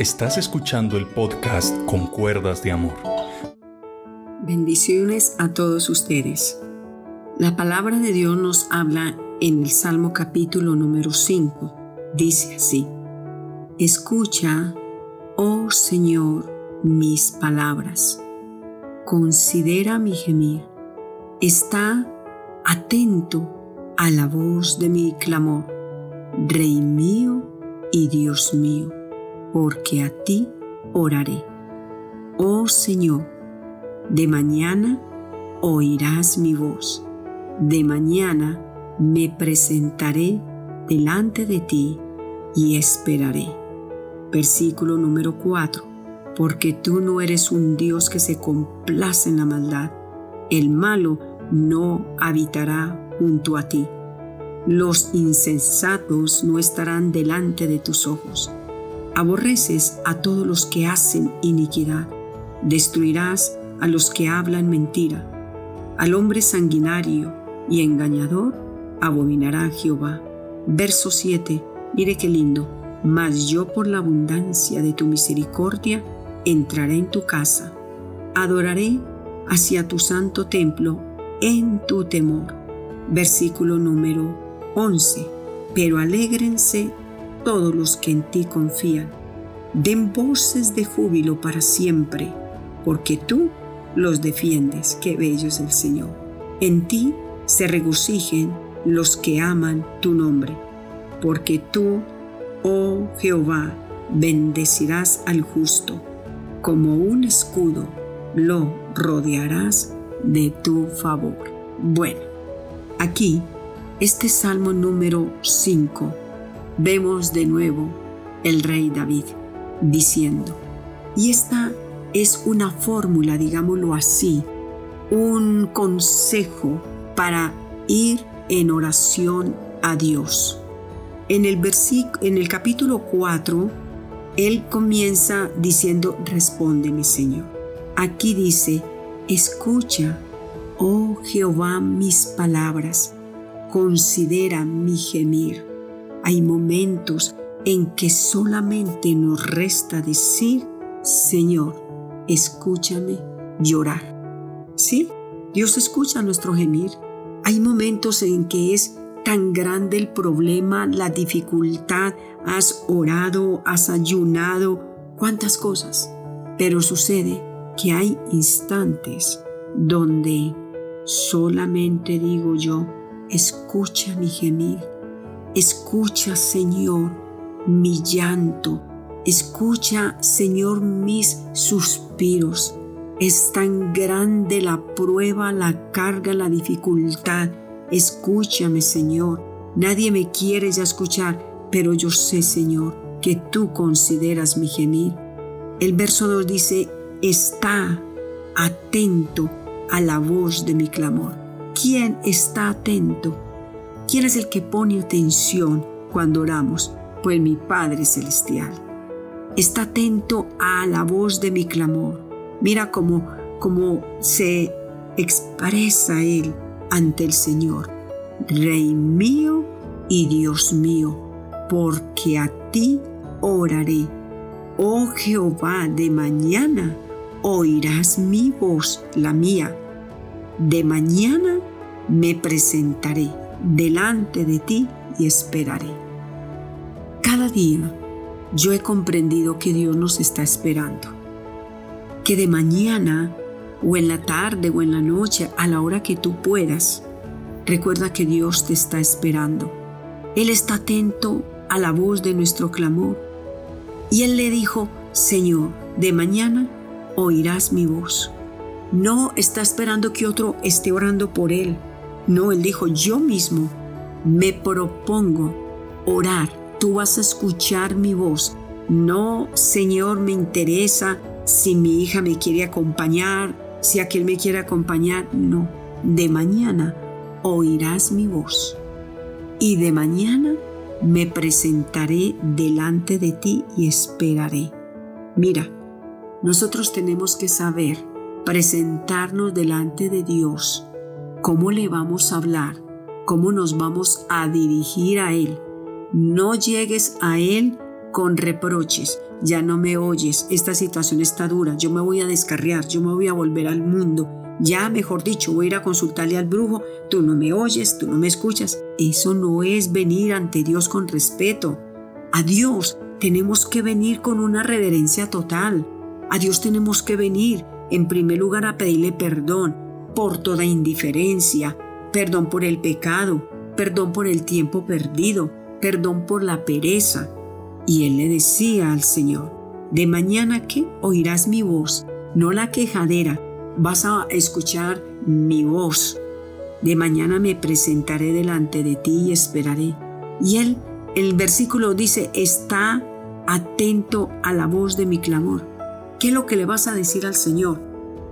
Estás escuchando el podcast Con Cuerdas de Amor. Bendiciones a todos ustedes. La palabra de Dios nos habla en el Salmo capítulo número 5. Dice así, Escucha, oh Señor, mis palabras. Considera mi gemir. Está atento a la voz de mi clamor. Rey mío y Dios mío porque a ti oraré. Oh Señor, de mañana oirás mi voz, de mañana me presentaré delante de ti y esperaré. Versículo número 4. Porque tú no eres un Dios que se complace en la maldad. El malo no habitará junto a ti. Los insensatos no estarán delante de tus ojos Aborreces a todos los que hacen iniquidad, destruirás a los que hablan mentira. Al hombre sanguinario y engañador abominará Jehová. Verso 7, mire qué lindo. Mas yo por la abundancia de tu misericordia entraré en tu casa. Adoraré hacia tu santo templo en tu temor. Versículo número 11. Pero alégrense todos los que en ti confían. Den voces de júbilo para siempre, porque tú los defiendes. Qué bello es el Señor. En ti se regocijen los que aman tu nombre, porque tú, oh Jehová, bendecirás al justo, como un escudo lo rodearás de tu favor. Bueno, aquí, este Salmo número 5 vemos de nuevo el rey David diciendo, y esta es una fórmula, digámoslo así, un consejo para ir en oración a Dios. En el, en el capítulo 4, él comienza diciendo, respóndeme Señor. Aquí dice, escucha, oh Jehová, mis palabras, considera mi gemir hay momentos en que solamente nos resta decir, Señor, escúchame llorar. ¿Sí? Dios escucha nuestro gemir. Hay momentos en que es tan grande el problema, la dificultad, has orado, has ayunado, cuántas cosas. Pero sucede que hay instantes donde solamente digo yo, escucha mi gemir, Escucha, Señor, mi llanto. Escucha, Señor, mis suspiros. Es tan grande la prueba, la carga, la dificultad. Escúchame, Señor. Nadie me quiere ya escuchar, pero yo sé, Señor, que tú consideras mi gemir. El verso 2 dice, está atento a la voz de mi clamor. ¿Quién está atento? ¿Quién es el que pone atención cuando oramos? Pues mi Padre Celestial. Está atento a la voz de mi clamor. Mira cómo, cómo se expresa Él ante el Señor. Rey mío y Dios mío, porque a ti oraré. Oh Jehová, de mañana oirás mi voz, la mía. De mañana me presentaré delante de ti y esperaré. Cada día yo he comprendido que Dios nos está esperando, que de mañana o en la tarde o en la noche, a la hora que tú puedas, recuerda que Dios te está esperando. Él está atento a la voz de nuestro clamor. Y Él le dijo, Señor, de mañana oirás mi voz. No está esperando que otro esté orando por Él no, él dijo, yo mismo me propongo orar, tú vas a escuchar mi voz. No, Señor, me interesa si mi hija me quiere acompañar, si aquel me quiere acompañar. No, de mañana oirás mi voz. Y de mañana me presentaré delante de ti y esperaré. Mira, nosotros tenemos que saber presentarnos delante de Dios cómo le vamos a hablar, cómo nos vamos a dirigir a Él. No llegues a Él con reproches, ya no me oyes, esta situación está dura, yo me voy a descarriar, yo me voy a volver al mundo, ya mejor dicho, voy a ir a consultarle al brujo, tú no me oyes, tú no me escuchas. Eso no es venir ante Dios con respeto. A Dios tenemos que venir con una reverencia total. A Dios tenemos que venir, en primer lugar, a pedirle perdón por toda indiferencia, perdón por el pecado, perdón por el tiempo perdido, perdón por la pereza. Y él le decía al Señor, de mañana que oirás mi voz, no la quejadera, vas a escuchar mi voz. De mañana me presentaré delante de ti y esperaré. Y él, el versículo dice, está atento a la voz de mi clamor. ¿Qué es lo que le vas a decir al Señor?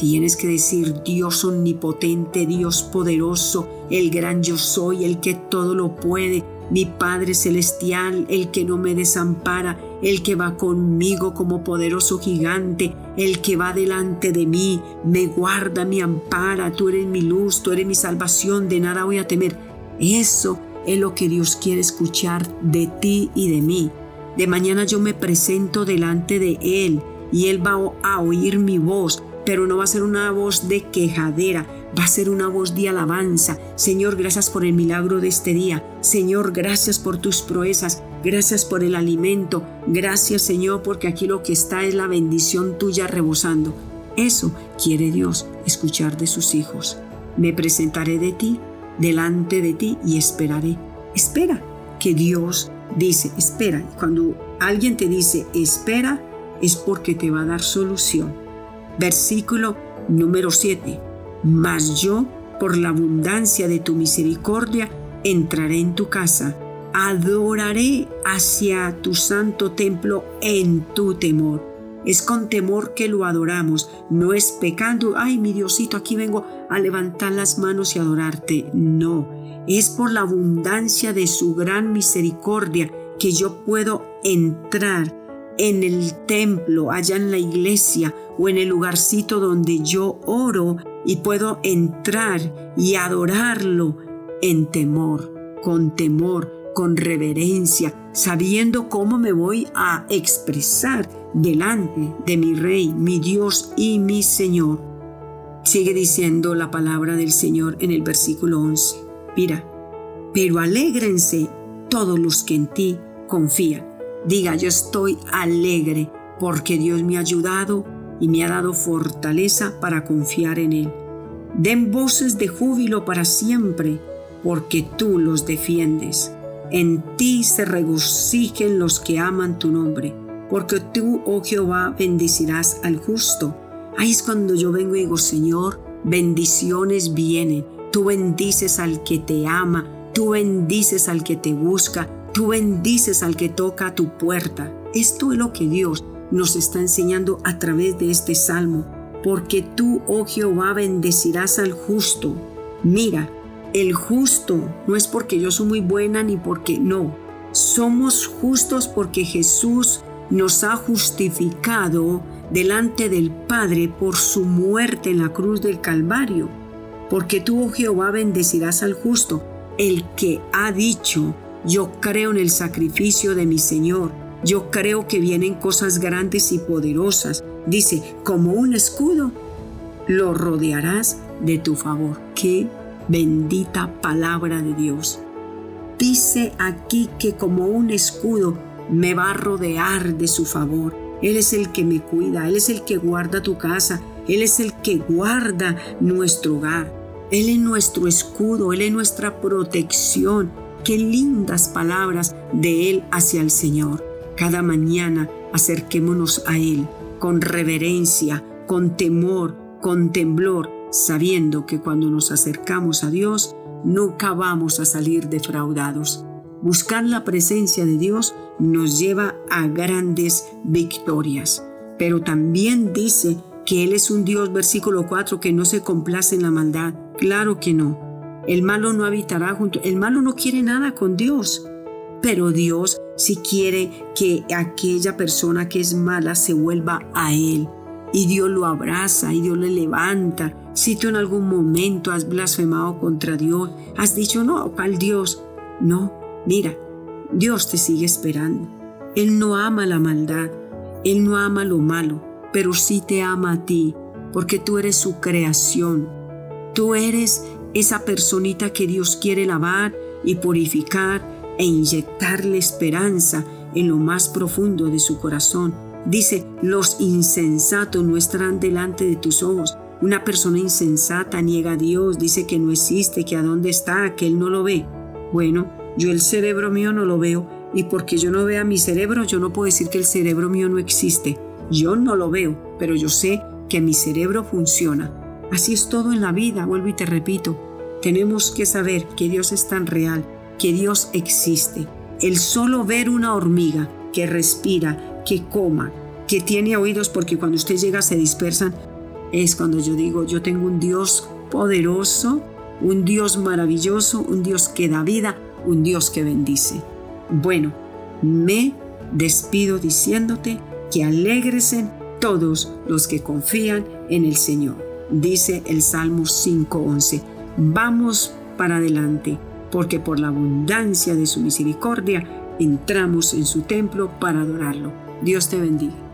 Tienes que decir Dios omnipotente, Dios poderoso, el gran yo soy, el que todo lo puede, mi Padre Celestial, el que no me desampara, el que va conmigo como poderoso gigante, el que va delante de mí, me guarda, me ampara, tú eres mi luz, tú eres mi salvación, de nada voy a temer. Eso es lo que Dios quiere escuchar de ti y de mí. De mañana yo me presento delante de Él y Él va a oír mi voz, pero no va a ser una voz de quejadera, va a ser una voz de alabanza. Señor, gracias por el milagro de este día. Señor, gracias por tus proezas. Gracias por el alimento. Gracias Señor porque aquí lo que está es la bendición tuya rebosando. Eso quiere Dios escuchar de sus hijos. Me presentaré de ti, delante de ti y esperaré. Espera que Dios dice, espera. Cuando alguien te dice espera, es porque te va a dar solución. Versículo número 7. Mas yo, por la abundancia de tu misericordia, entraré en tu casa adoraré hacia tu santo templo en tu temor. Es con temor que lo adoramos, no es pecando, ay mi Diosito, aquí vengo a levantar las manos y adorarte. No, es por la abundancia de su gran misericordia que yo puedo entrar en el templo, allá en la iglesia o en el lugarcito donde yo oro y puedo entrar y adorarlo en temor, con temor, con reverencia, sabiendo cómo me voy a expresar delante de mi Rey, mi Dios y mi Señor. Sigue diciendo la palabra del Señor en el versículo 11. Mira, pero alégrense todos los que en ti confían. Diga, yo estoy alegre porque Dios me ha ayudado y me ha dado fortaleza para confiar en Él. Den voces de júbilo para siempre porque tú los defiendes. En ti se regocijen los que aman tu nombre, porque tú, oh Jehová, bendecirás al justo. Ahí es cuando yo vengo y digo, Señor, bendiciones vienen. Tú bendices al que te ama, tú bendices al que te busca, tú bendices al que toca a tu puerta. Esto es lo que Dios nos está enseñando a través de este salmo, porque tú, oh Jehová, bendecirás al justo. Mira, el justo no es porque yo soy muy buena ni porque no. Somos justos porque Jesús nos ha justificado delante del Padre por su muerte en la cruz del Calvario. Porque tú, oh Jehová, bendecirás al justo, el que ha dicho, yo creo en el sacrificio de mi Señor, yo creo que vienen cosas grandes y poderosas. Dice, como un escudo, lo rodearás de tu favor. ¡Qué Bendita palabra de Dios. Dice aquí que como un escudo me va a rodear de su favor. Él es el que me cuida, Él es el que guarda tu casa, Él es el que guarda nuestro hogar. Él es nuestro escudo, Él es nuestra protección. Qué lindas palabras de Él hacia el Señor. Cada mañana acerquémonos a Él con reverencia, con temor, con temblor, sabiendo que cuando nos acercamos a Dios nunca vamos a salir defraudados. Buscar la presencia de Dios nos lleva a grandes victorias, pero también dice que Él es un Dios, versículo 4, que no se complace en la maldad. Claro que no. El malo no habitará junto, el malo no quiere nada con Dios, pero Dios sí quiere que aquella persona que es mala se vuelva a Él. Y Dios lo abraza y Dios le levanta si tú en algún momento has blasfemado contra Dios, has dicho, no, ¿cuál Dios? No, mira, Dios te sigue esperando. Él no ama la maldad. Él no ama lo malo, pero sí te ama a ti, porque tú eres su creación. Tú eres esa personita que Dios quiere lavar y purificar e inyectarle esperanza en lo más profundo de su corazón. Dice, los insensatos no estarán delante de tus ojos. Una persona insensata niega a Dios, dice que no existe, que a dónde está, que Él no lo ve. Bueno, yo el cerebro mío no lo veo y porque yo no vea mi cerebro, yo no puedo decir que el cerebro mío no existe. Yo no lo veo, pero yo sé que mi cerebro funciona. Así es todo en la vida, vuelvo y te repito. Tenemos que saber que Dios es tan real, que Dios existe. El solo ver una hormiga que respira, que coma, que tiene oídos porque cuando usted llega se dispersan, es cuando yo digo, yo tengo un Dios poderoso, un Dios maravilloso, un Dios que da vida, un Dios que bendice. Bueno, me despido diciéndote que alegresen todos los que confían en el Señor, dice el Salmo 5.11. Vamos para adelante, porque por la abundancia de su misericordia entramos en su templo para adorarlo. Dios te bendiga.